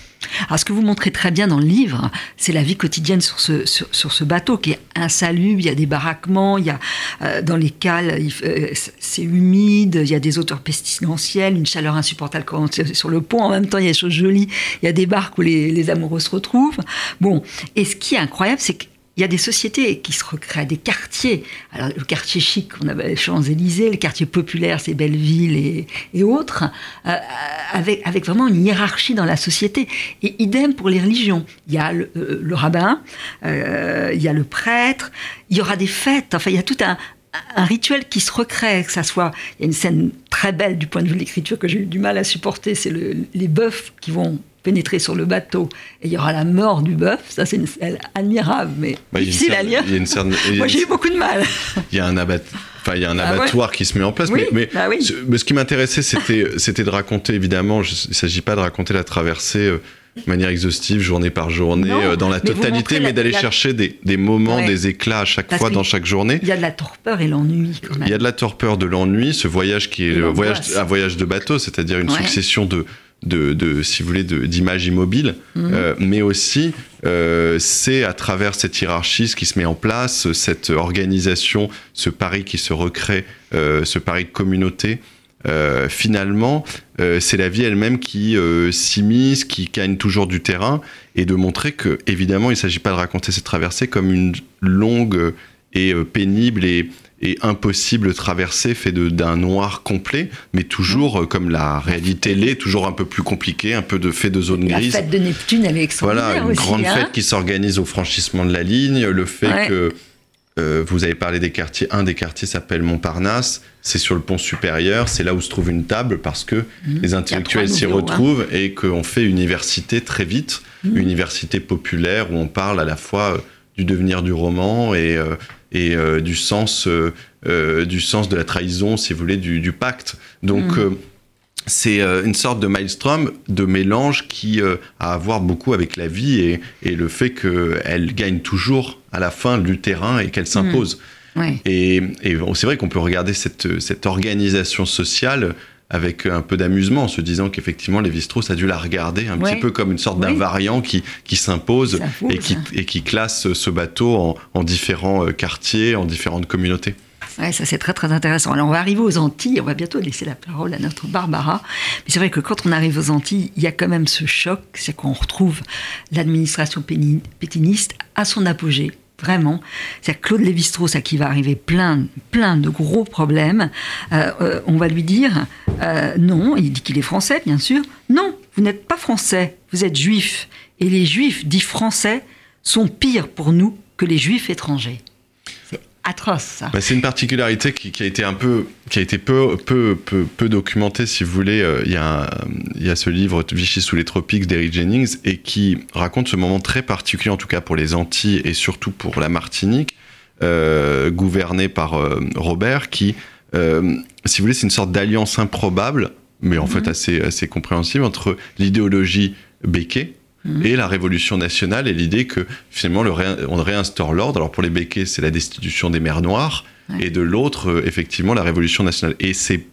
Speaker 3: Alors, ce que vous montrez très bien dans le livre, c'est la vie quotidienne sur ce, sur, ce bateau qui est insalubre. Il y a des baraquements, il y a euh, dans les cales, euh, c'est humide, il y a des odeurs pestilentielles, une chaleur insupportable quand on est sur le pont. En même temps, il y a des choses jolies. Il y a des barques où les, les amoureux se retrouvent. Bon, et ce qui est incroyable, c'est que il y a des sociétés qui se recréent, des quartiers. Alors, le quartier chic, on avait les Champs-Élysées, le quartier populaire, c'est Belleville et, et autres, euh, avec, vraiment une hiérarchie dans la société. Et idem pour les religions. Il y a le, euh, rabbin, euh, il y a le prêtre, il y aura des fêtes, enfin, il y a tout un, rituel qui se recrée, que ça soit. Il y a une scène très belle du point de vue de l'écriture que j'ai eu du mal à supporter, c'est le- les bœufs qui vont pénétrer sur le bateau et il y aura la mort du bœuf. Ça, c'est une scène admirable, mais
Speaker 2: Bah, il y a une
Speaker 3: difficile à lire. Moi, j'ai eu beaucoup de mal.
Speaker 2: il y a un abat- Enfin, il y a un
Speaker 3: Ah ouais.
Speaker 2: abattoir qui se met en place,
Speaker 3: Oui,
Speaker 2: mais, mais,
Speaker 3: bah oui.
Speaker 2: ce, mais ce qui m'intéressait, c'était, c'était de raconter, évidemment, je- il ne s'agit pas de raconter la traversée euh, de manière exhaustive, journée par journée,
Speaker 3: Non,
Speaker 2: euh, dans la
Speaker 3: mais
Speaker 2: totalité, mais d'aller
Speaker 3: la-
Speaker 2: chercher des, des moments,
Speaker 3: Ouais.
Speaker 2: des éclats à chaque
Speaker 3: Parce
Speaker 2: fois dans chaque journée.
Speaker 3: Il y a de la torpeur et l'ennui quand même.
Speaker 2: Il y a de la torpeur, de l'ennui, ce voyage qui est voyage, un voyage de bateau, c'est-à-dire une
Speaker 3: Ouais.
Speaker 2: succession de, de, de, si vous voulez, d'images immobiles,
Speaker 3: Mhm.
Speaker 2: euh, mais aussi euh, c'est à travers cette hiérarchie ce qui se met en place, cette organisation, ce pari qui se recrée, euh, ce pari de communauté. finalement, c'est la vie elle-même qui s'immisce, qui gagne toujours du terrain, et de montrer que, évidemment, il ne s'agit pas de raconter cette traversée comme une longue et pénible et, et impossible traversée fait de- d'un noir complet, mais toujours, euh, comme la réalité l'est, toujours un peu plus compliqué, un peu de fait de zone
Speaker 3: La
Speaker 2: grise.
Speaker 3: fête de Neptune, elle est extraordinaire
Speaker 2: Voilà, une
Speaker 3: aussi.
Speaker 2: grande
Speaker 3: hein.
Speaker 2: fête qui s'organise au franchissement de la ligne, le fait
Speaker 3: Ouais.
Speaker 2: que euh, vous avez parlé des quartiers, un des quartiers s'appelle Montparnasse, c'est sur le pont supérieur, c'est là où se trouve une table parce que les intellectuels s'y
Speaker 3: hein.
Speaker 2: retrouvent et qu'on fait université très vite,
Speaker 3: Mhm.
Speaker 2: université populaire où on parle à la fois euh, du devenir du roman et, euh, et euh, du, sens, euh, euh, du sens de la trahison, si vous voulez, du, du pacte. Donc, euh, c'est une sorte de maelstrom, de mélange qui a à voir beaucoup avec la vie et, et le fait qu'elle gagne toujours à la fin du terrain et qu'elle s'impose.
Speaker 3: Ouais.
Speaker 2: Et, et c'est vrai qu'on peut regarder cette, cette organisation sociale avec un peu d'amusement, en se disant qu'effectivement, Lévi-Strauss a dû la regarder un
Speaker 3: Ouais.
Speaker 2: petit peu comme une sorte
Speaker 3: Oui.
Speaker 2: d'invariant qui, qui s'impose et qui, et qui classe ce bateau en, en différents euh, quartiers, en différentes communautés.
Speaker 3: Ouais, ça c'est très très intéressant. Alors on va arriver aux Antilles, on va bientôt laisser la parole à notre Barbara. Mais c'est vrai que quand on arrive aux Antilles, il y a quand même ce choc, c'est qu'on retrouve l'administration pétiniste à son apogée. Vraiment, c'est Claude Lévi-Strauss à qui va arriver plein, de gros problèmes. Euh, euh, on va lui dire euh, non, il dit qu'il est français, bien sûr. Non, vous n'êtes pas français, vous êtes juif. Et les juifs dits français sont pires pour nous que les juifs étrangers. Atroce.
Speaker 2: Bah, c'est une particularité qui, qui a été un peu, qui a été peu, peu, peu, peu documentée, si vous voulez. Euh, Il y, a un- il y a ce livre Vichy sous les tropiques d'Eric Jennings et qui raconte ce moment très particulier, en tout cas pour les Antilles et surtout pour la Martinique, euh, gouvernée par euh, Robert, qui, euh, si vous voulez, c'est une sorte d'alliance improbable, mais en fait assez, assez compréhensible entre l'idéologie Béquet
Speaker 3: Mhm.
Speaker 2: et la révolution nationale et l'idée que finalement le on réinstaure l'ordre. Alors pour les Béquets, c'est la destitution des mers noires
Speaker 3: Ouais.
Speaker 2: et de l'autre, euh, effectivement, la révolution nationale. Et ces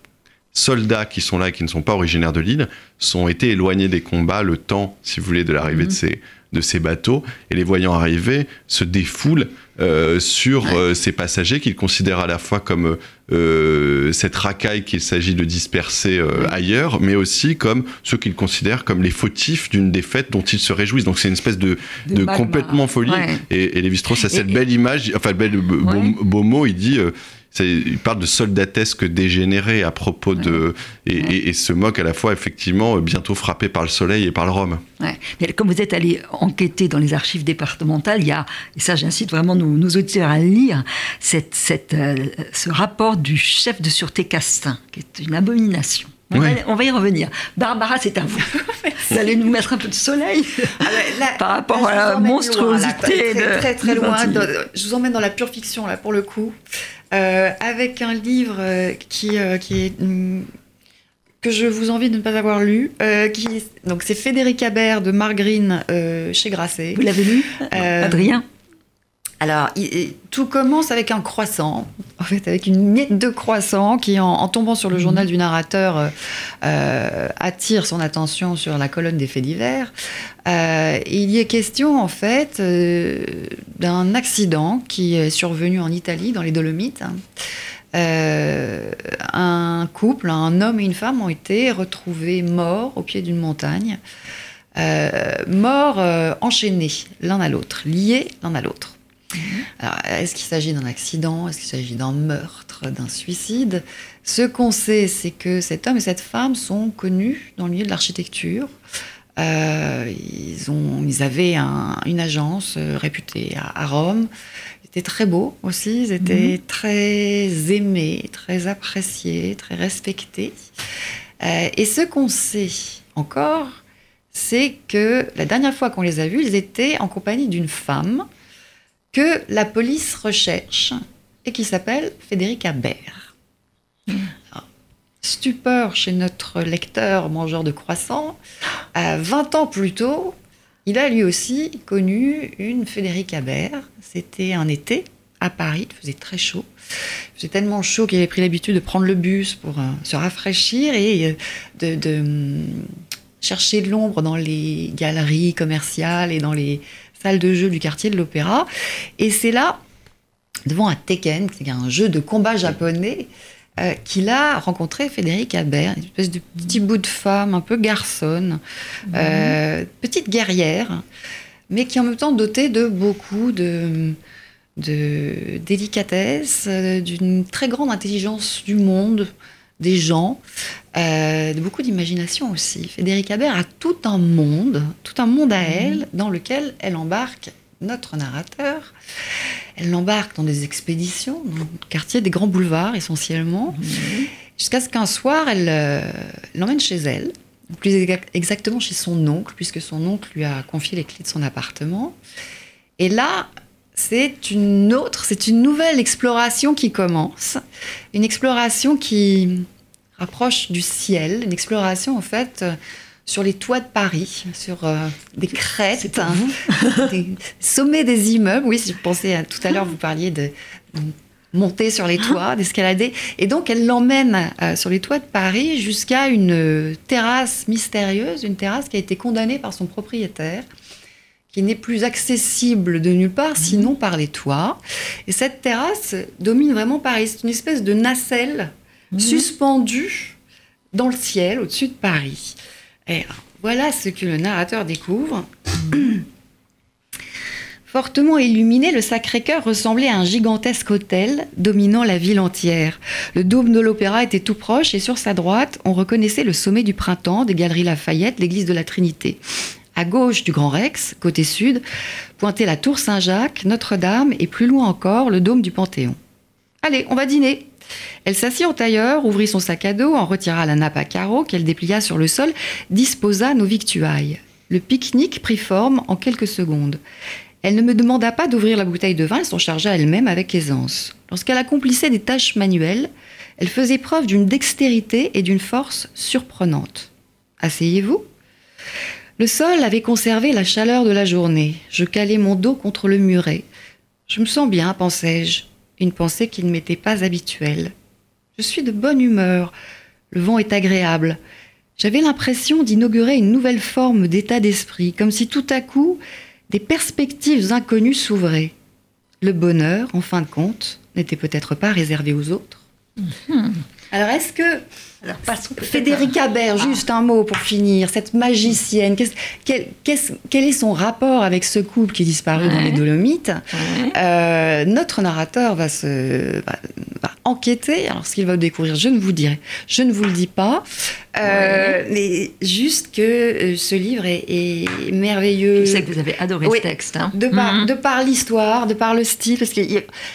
Speaker 2: soldats qui sont là et qui ne sont pas originaires de l'île sont été éloignés des combats le temps, si vous voulez, de l'arrivée
Speaker 3: Mhm.
Speaker 2: de ces de ces bateaux et les voyant arriver se défoulent euh, sur
Speaker 3: Ouais.
Speaker 2: euh, ces passagers qu'ils considèrent à la fois comme euh, cette racaille qu'il s'agit de disperser euh, ailleurs, mais aussi comme ceux qu'ils considèrent comme les fautifs d'une défaite dont ils se réjouissent. Donc c'est une espèce de, de complètement folie.
Speaker 3: Ouais.
Speaker 2: Et, et Lévi-Strauss a
Speaker 3: Et-
Speaker 2: cette
Speaker 3: et-
Speaker 2: belle image, enfin bel beau,
Speaker 3: Ouais.
Speaker 2: beau mot, il dit, euh, il parle de soldatesque dégénéré à propos de, et,
Speaker 3: Ouais.
Speaker 2: et- et se moque à la fois effectivement euh, bientôt frappé par le soleil et par le rhum.
Speaker 3: Ouais. Mais comme vous êtes allé enquêter dans les archives départementales, il y a, et ça j'incite vraiment nos, nos auditeurs à lire, cette, cette, euh, ce rapport du chef de sûreté Castin, qui est une abomination. On,
Speaker 2: Ouais.
Speaker 3: va, on va y revenir. Barbara, c'est à vous. vous allez nous mettre un peu de soleil.
Speaker 4: Ah là-
Speaker 3: Par rapport
Speaker 4: là,
Speaker 3: à la monstruosité
Speaker 4: loin, là, très,
Speaker 3: de-
Speaker 4: très, très loin. Dans- je vous emmène dans la pure fiction là pour le coup, Euh, avec un livre euh, qui euh, qui est hum, que je vous envie de ne pas avoir lu. euh, qui donc c'est Frédéric Habert de Margrine euh, chez Grasset.
Speaker 3: Vous l'avez lu,
Speaker 4: Euh,
Speaker 3: Adrien
Speaker 4: Alors, il- tout commence avec un croissant, en fait, avec une miette de croissant qui, en, en tombant sur le
Speaker 3: Mhm.
Speaker 4: journal du narrateur, euh, euh, attire son attention sur la colonne des faits divers. Euh, il y est question, en fait, euh, d'un accident qui est survenu en Italie, dans les Dolomites. Un couple, un homme et une femme, ont été retrouvés morts au pied d'une montagne. Morts enchaînés l'un à l'autre, liés l'un à l'autre. Alors, est-ce qu'il s'agit d'un accident? Est-ce qu'il s'agit d'un meurtre, d'un suicide? Ce qu'on sait, c'est que cet homme et cette femme sont connus dans le milieu de l'architecture. Euh, ils, ont, ils avaient un- une agence euh, réputée à, à Rome. Ils étaient très beaux aussi. Ils étaient très aimés, très appréciés, très respectés. Euh, et ce qu'on sait encore, c'est que la dernière fois qu'on les a vus, ils étaient en compagnie d'une femme que la police recherche et qui s'appelle Frédéric Habert. Alors, Stupeur chez notre lecteur mangeur de croissants. Euh, 20 ans plus tôt, il a lui aussi connu une Frédéric Habert. C'était un été à Paris, il faisait très chaud. Il faisait tellement chaud qu'il avait pris l'habitude de prendre le bus pour euh, se rafraîchir et euh, de, de, hum, chercher de l'ombre dans les galeries commerciales et dans les salles de jeu du quartier de l'Opéra. Et c'est là, devant un Tekken, c'est un jeu de combat japonais, euh, qu'il a rencontré Frédéric Habert, une espèce de petit bout de femme un peu garçonne, euh, petite guerrière, mais qui en même temps dotée de beaucoup de, de délicatesse, euh, d'une très grande intelligence du monde, des gens, euh, de beaucoup d'imagination aussi. Frédéric Habert a tout un monde, tout un monde à elle, dans lequel elle embarque notre narrateur. Elle l'embarque dans des expéditions, dans le quartier des grands boulevards essentiellement, jusqu'à ce qu'un soir, elle euh, l'emmène chez elle, plus exa- exactement chez son oncle, puisque son oncle lui a confié les clés de son appartement. Et là, c'est une autre, c'est une nouvelle exploration qui commence, une exploration qui rapproche du ciel, une exploration en fait euh, sur les toits de Paris, sur euh, des crêtes,
Speaker 3: vous.
Speaker 4: des sommets des immeubles. Oui, si je pensais à tout à l'heure, vous parliez de monter sur les toits, d'escalader. Et donc, elle l'emmène euh, sur les toits de Paris jusqu'à une terrasse mystérieuse, une terrasse qui a été condamnée par son propriétaire, qui n'est plus accessible de nulle part, sinon par les toits. Et cette terrasse domine vraiment Paris. C'est une espèce de nacelle suspendue dans le ciel, au-dessus de Paris. Et voilà ce que le narrateur découvre. Fortement illuminé, le Sacré-Cœur ressemblait à un gigantesque hôtel dominant la ville entière. Le dôme de l'Opéra était tout proche et sur sa droite, on reconnaissait le sommet du Printemps, des Galeries Lafayette, l'église de la Trinité. À gauche du Grand Rex, côté sud, pointait la tour Saint-Jacques, Notre-Dame et plus loin encore le dôme du Panthéon. Allez, on va dîner. Elle s'assit en tailleur, ouvrit son sac à dos, en retira la nappe à carreaux qu'elle déplia sur le sol, disposa nos victuailles. Le pique-nique prit forme en quelques secondes. Elle ne me demanda pas d'ouvrir la bouteille de vin, elle s'en chargea elle-même avec aisance. Lorsqu'elle accomplissait des tâches manuelles, elle faisait preuve d'une dextérité et d'une force surprenantes. Asseyez-vous. Le sol avait conservé la chaleur de la journée. Je calai mon dos contre le muret. Je me sens bien, pensai-je, une pensée qui ne m'était pas habituelle. Je suis de bonne humeur. Le vent est agréable. J'avais l'impression d'inaugurer une nouvelle forme d'état d'esprit, comme si tout à coup des perspectives inconnues s'ouvraient. Le bonheur, en fin de compte, n'était peut-être pas réservé aux autres.
Speaker 3: Mhm.
Speaker 4: Alors, est-ce que Federica Baird, juste un mot pour finir, cette magicienne, quel, est son rapport avec ce couple qui est disparu dans
Speaker 3: Ouais.
Speaker 4: les Dolomites
Speaker 3: Ouais.
Speaker 4: Euh, Notre narrateur va, se, va, va enquêter. Alors, ce qu'il va découvrir, je ne vous dirai, je ne vous le dis pas. Euh, Mais juste que euh, ce livre est, est merveilleux.
Speaker 3: Je sais que vous avez adoré
Speaker 4: Oui.
Speaker 3: ce texte. hein.
Speaker 4: De par,
Speaker 3: Mhm.
Speaker 4: de par l'histoire, de par le style, parce que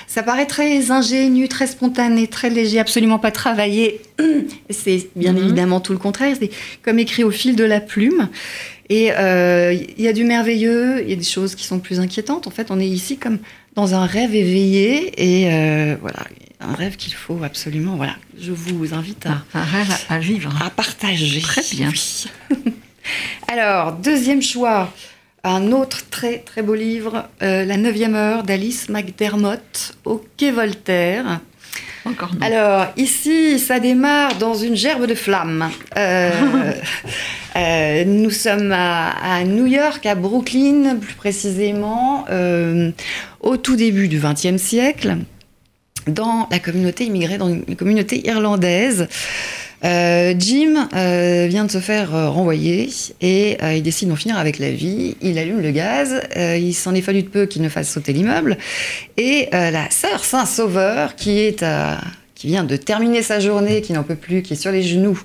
Speaker 4: ça paraît très ingénu, très spontané, très léger, absolument pas travaillé. C'est bien
Speaker 3: Mhm.
Speaker 4: évidemment tout le contraire. C'est comme écrit au fil de la plume. Et euh, il y a du merveilleux, il y a des choses qui sont plus inquiétantes. En fait, on est ici comme dans un rêve éveillé. Et euh, voilà, un rêve qu'il faut absolument. Voilà, je vous invite à,
Speaker 3: Un rêve à, à vivre.
Speaker 4: à partager.
Speaker 3: Très bien.
Speaker 4: Oui. Alors, deuxième choix, un autre très très beau livre, euh, La neuvième heure d'Alice McDermott au Quai Voltaire.
Speaker 3: Encore non.
Speaker 4: Alors, ici, ça démarre dans une gerbe de flammes. Euh, euh, nous sommes à, à New York, à Brooklyn, plus précisément, euh, au tout début du XXe siècle, dans la communauté immigrée, dans une communauté irlandaise. Euh, Jim euh, vient de se faire euh, renvoyer et il décide d'en finir avec la vie. Il allume le gaz. il s'en est fallu de peu qu'il ne fasse sauter l'immeuble. Et la sœur Saint-Sauveur, qui est qui vient de terminer sa journée, qui n'en peut plus, qui est sur les genoux,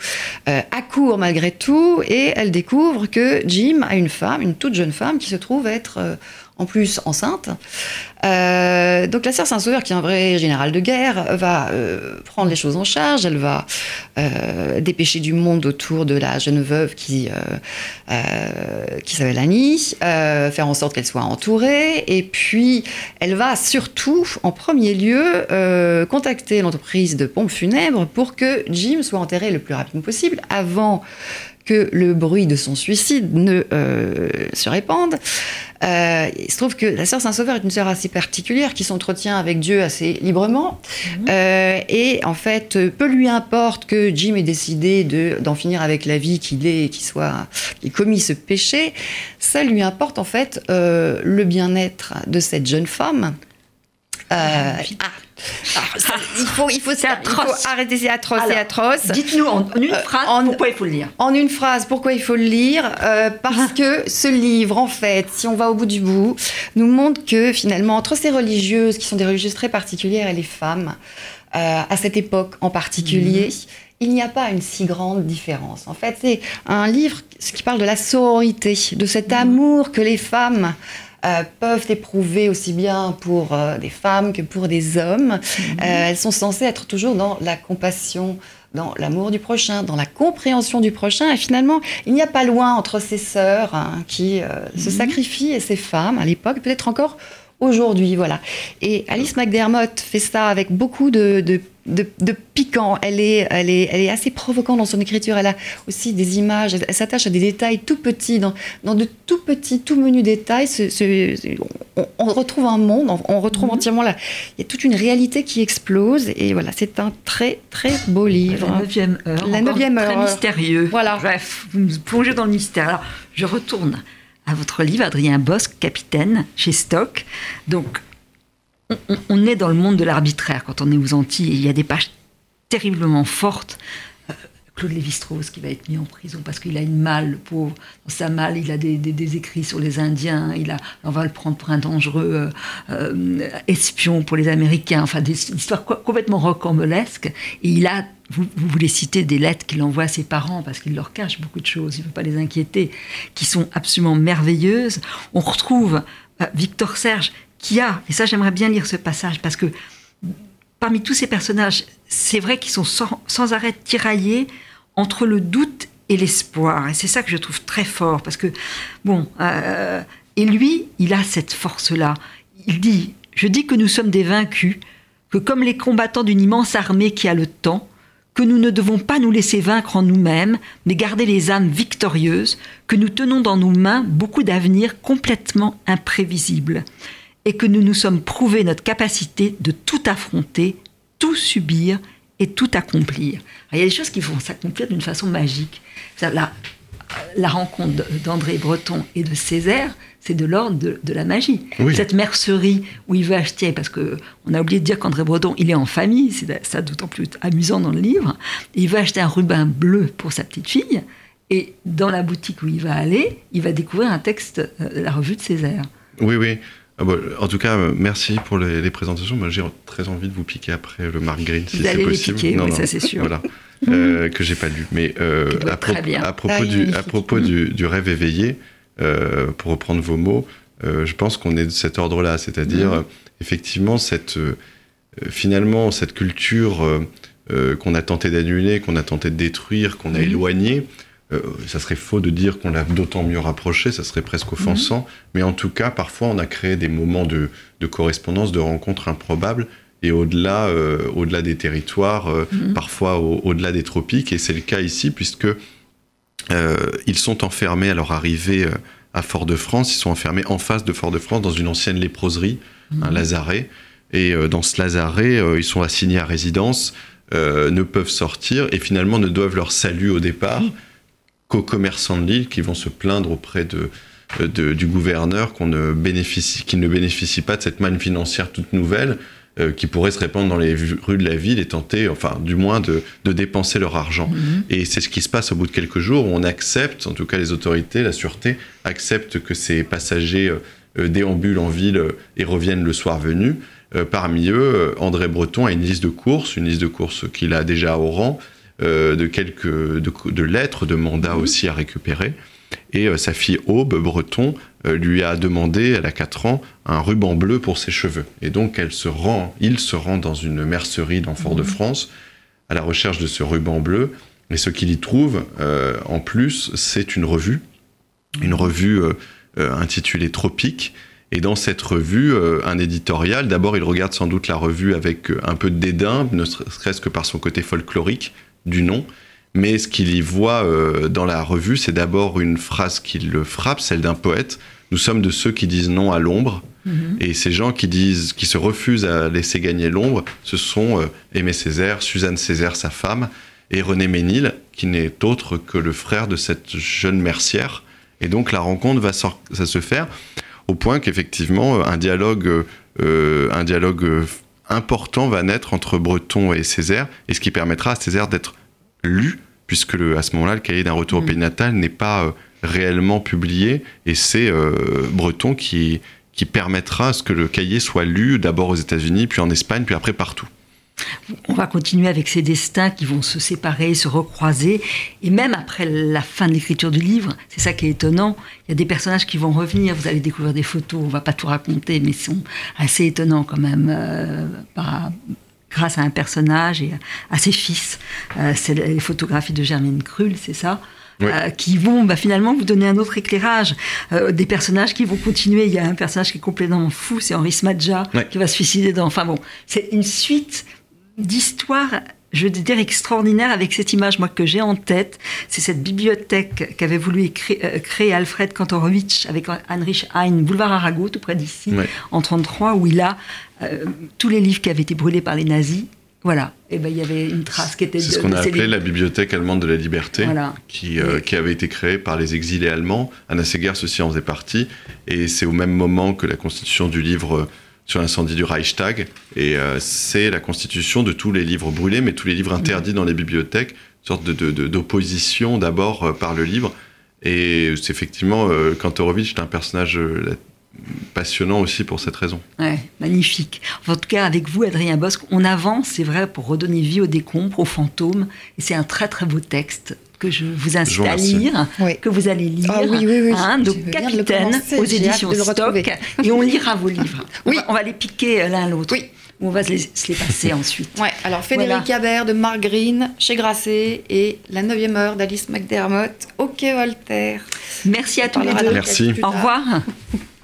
Speaker 4: accourt malgré tout, et elle découvre que Jim a une femme, une toute jeune femme, qui se trouve être en plus enceinte. Euh, donc la sœur Saint-Sauveur, qui est un vrai général de guerre, va euh, prendre les choses en charge, elle va euh, dépêcher du monde autour de la jeune veuve qui, qui s'appelle Annie, faire en sorte qu'elle soit entourée, et puis elle va surtout, en premier lieu, contacter l'entreprise de pompes funèbres pour que Jim soit enterré le plus rapidement possible avant que le bruit de son suicide ne se répande. Euh, il se trouve que la sœur Saint-Sauveur est une sœur assez particulière qui s'entretient avec Dieu assez librement. Euh, et en fait, peu lui importe que Jim ait décidé de- d'en finir avec la vie qu'il est, qu'il soit, qu'il ait commis ce péché. Ça lui importe en fait euh, le bien-être de cette jeune femme. Euh,
Speaker 3: Ah,
Speaker 4: ah, ah, ça- il faut, il faut,
Speaker 3: C'est
Speaker 4: il faut
Speaker 3: atroce.
Speaker 4: arrêter, c'est atroce, c'est atroce.
Speaker 3: Dites-nous en, en une
Speaker 4: Euh,
Speaker 3: phrase
Speaker 4: en-
Speaker 3: pourquoi il faut le lire.
Speaker 4: En une phrase, pourquoi il faut le lire Euh, Parce que ce livre, en fait, si on va au bout du bout, nous montre que finalement, entre ces religieuses, qui sont des religieuses très particulières, et les femmes, euh, à cette époque en particulier, il n'y a pas une si grande différence. En fait, c'est un livre qui parle de la sororité, de cet amour que les femmes euh, peuvent éprouver aussi bien pour euh, des femmes que pour des hommes. Euh, elles sont censées être toujours dans la compassion, dans l'amour du prochain, dans la compréhension du prochain. Et finalement, il n'y a pas loin entre ces sœurs hein, qui euh, se sacrifient et ces femmes à l'époque, peut-être encore aujourd'hui. Voilà. Et Alice McDermott fait ça avec beaucoup de, de, de- de piquant. Elle est, elle, est, elle est assez provocante dans son écriture. Elle a aussi des images. Elle, elle s'attache à des détails tout petits, dans, dans de tout petits, tout menus détails. Ce- ce- on, retrouve un monde, on, retrouve entièrement là. Il y a toute une réalité qui explose. Et voilà, c'est un très, très beau livre.
Speaker 3: La neuvième heure.
Speaker 4: La neuvième heure.
Speaker 3: Très mystérieux.
Speaker 4: Voilà.
Speaker 3: Bref, vous plongez dans le mystère. Alors, je retourne à votre livre, Adrien Bosque, capitaine, chez Stock. Donc, on, est dans le monde de l'arbitraire quand on est aux Antilles. il y a des pages terriblement fortes. Euh, Claude Lévi-Strauss qui va être mis en prison parce qu'il a une malle, le pauvre. Dans sa malle, il a des, écrits sur les Indiens. Il a, on va le prendre pour un dangereux euh, euh, espion pour les Américains. Enfin, des histoires complètement rocambolesques. Et il a, vous, voulez citer des lettres qu'il envoie à ses parents parce qu'il leur cache beaucoup de choses. Il ne veut pas les inquiéter, qui sont absolument merveilleuses. On retrouve Victor Serge qui a, et ça j'aimerais bien lire ce passage, parce que parmi tous ces personnages, c'est vrai qu'ils sont sans, arrêt tiraillés entre le doute et l'espoir. Et c'est ça que je trouve très fort, parce que, bon, euh, et lui, il a cette force-là. Il dit, je dis que nous sommes des vaincus, que comme les combattants d'une immense armée qui a le temps, que nous ne devons pas nous laisser vaincre en nous-mêmes, mais garder les âmes victorieuses, que nous tenons dans nos mains beaucoup d'avenirs complètement imprévisibles et que nous nous sommes prouvé notre capacité de tout affronter, tout subir et tout accomplir. il y a des choses qui vont s'accomplir d'une façon magique. La, la rencontre d'André Breton et de Césaire, c'est de l'ordre de, la magie. Cette mercerie où il veut acheter, parce que on a oublié de dire qu'André Breton, il est en famille, c'est ça d'autant plus amusant dans le livre. Il veut acheter un ruban bleu pour sa petite fille, et dans la boutique où il va aller, il va découvrir un texte euh, de la revue de Césaire.
Speaker 2: Oui, oui. Ah bah, en tout cas, merci pour les, présentations. J'ai très envie de vous piquer après le Mark Green, si c'est possible.
Speaker 3: Piquer, non, ça c'est sûr.
Speaker 2: Voilà. euh, que j'ai pas lu. Mais euh, à, propos, du, à propos du, rêve éveillé, euh, pour reprendre vos mots, je pense qu'on est de cet ordre-là, c'est-à-dire mm. effectivement cette finalement cette culture qu'on a tenté d'annuler, qu'on a tenté de détruire, qu'on a éloignée ça serait faux de dire qu'on l'a d'autant mieux rapproché, ça serait presque offensant, mhm. mais en tout cas, parfois, on a créé des moments de, correspondance, de rencontres improbables, et au-delà euh, au-delà des territoires, euh, mhm. parfois au-delà des tropiques, et c'est le cas ici, puisque ils sont enfermés à leur arrivée à Fort-de-France, ils sont enfermés en face de Fort-de-France, dans une ancienne léproserie, un mhm. lazaret, et dans ce lazaret, ils sont assignés à résidence, ne peuvent sortir, et finalement ne doivent leur salut au départ qu'aux commerçants de l'île qui vont se plaindre auprès de, euh, du gouverneur qu'on ne bénéficie, qu'ils ne bénéficient pas de cette manne financière toute nouvelle euh, qui pourrait se répandre dans les rues de la ville et tenter, enfin, du moins, de, de dépenser leur argent. Mhm. Et c'est ce qui se passe au bout de quelques jours où on accepte, en tout cas les autorités, la sûreté, acceptent que ces passagers euh, déambulent en ville et reviennent le soir venu. parmi eux, André Breton a une liste de courses, une liste de courses qu'il a déjà au rang, euh, de quelques de, lettres, de mandats mhm. aussi à récupérer. Et euh, sa fille Aube Breton euh, lui a demandé, elle a 4 ans, un ruban bleu pour ses cheveux. Et donc elle se rend, il se rend dans une mercerie dans Fort-de-France à la recherche de ce ruban bleu. Et ce qu'il y trouve, en plus, c'est une revue, une revue intitulée Tropique. Et dans cette revue, un éditorial, d'abord il regarde sans doute la revue avec un peu de dédain, ne serait-ce que par son côté folklorique, du nom. Mais ce qu'il y voit euh, dans la revue, c'est d'abord une phrase qui le frappe, celle d'un poète. Nous sommes de ceux qui disent non à l'ombre. Mhm. Et ces gens qui disent, qui se refusent à laisser gagner l'ombre, ce sont euh, Aimé Césaire, Suzanne Césaire, sa femme, et René Ménil, qui n'est autre que le frère de cette jeune mercière. Et donc la rencontre va se faire au point qu'effectivement un dialogue, euh, un dialogue important va naître entre Breton et Césaire, et ce qui permettra à Césaire d'être lu, puisque le, à ce moment-là, le cahier d'un retour au mm. pays natal n'est pas euh, réellement publié, et c'est euh, Breton qui, qui permettra à ce que le cahier soit lu d'abord aux États-Unis, puis en Espagne, puis après partout.
Speaker 3: On va continuer avec ces destins qui vont se séparer, se recroiser. Et même après la fin de l'écriture du livre, c'est ça qui est étonnant, il y a des personnages qui vont revenir. Vous allez découvrir des photos, on va pas tout raconter, mais sont assez étonnants quand même. Euh, grâce à un personnage et à ses fils. Euh, c'est les photographies de Germaine Krull, c'est ça euh, qui vont bah, finalement vous donner un autre éclairage. Euh, des personnages qui vont continuer. Il y a un personnage qui est complètement fou, c'est Henri Smadja, qui va se suicider dans. Enfin bon, c'est une suite d'histoires je veux dire, extraordinaire avec cette image, moi, que j'ai en tête. C'est cette bibliothèque qu'avait voulu créer, euh, créer Alfred Kantorowicz avec Heinrich Heine, boulevard Arago, tout près d'ici,
Speaker 2: Ouais.
Speaker 3: en 33, où il a euh, tous les livres qui avaient été brûlés par les nazis. Voilà. Et ben, il y avait une trace qui était
Speaker 2: C'est ce qu'on a appelé la Bibliothèque allemande de la liberté,
Speaker 3: Voilà.
Speaker 2: qui, euh, qui avait été créée par les exilés allemands. Anna Segers aussi en faisait partie. Et c'est au même moment que la constitution du livre euh, sur l'incendie du Reichstag. Et euh, c'est la constitution de tous les livres brûlés, mais tous les livres interdits dans les bibliothèques. Une sorte de- de- de- d'opposition d'abord euh, par le livre. Et c'est effectivement, Kantorowicz est un personnage passionnant aussi pour cette raison.
Speaker 3: Ouais, magnifique. En tout cas, avec vous, Adrien Bosque, on avance, c'est vrai, pour redonner vie aux décombres, aux fantômes. Et c'est un très très beau texte que je vous incite
Speaker 2: Je
Speaker 3: à lire,
Speaker 4: Oui.
Speaker 3: que vous allez lire.
Speaker 4: Ah oui, oui, oui.
Speaker 3: Hein,
Speaker 4: de
Speaker 3: Capitaine, aux éditions Stock. Et on lira vos livres.
Speaker 4: Oui.
Speaker 3: On va, on va les piquer euh, l'un l'autre.
Speaker 4: Oui.
Speaker 3: On va se les, se les passer ensuite.
Speaker 4: Ouais, alors Frédéric
Speaker 3: Voilà.
Speaker 4: Habert de Mark Green chez Grasset et La 9 heure d'Alice McDermott au Quai Voltaire.
Speaker 3: Merci à tous les deux.
Speaker 2: Merci.
Speaker 3: Au revoir.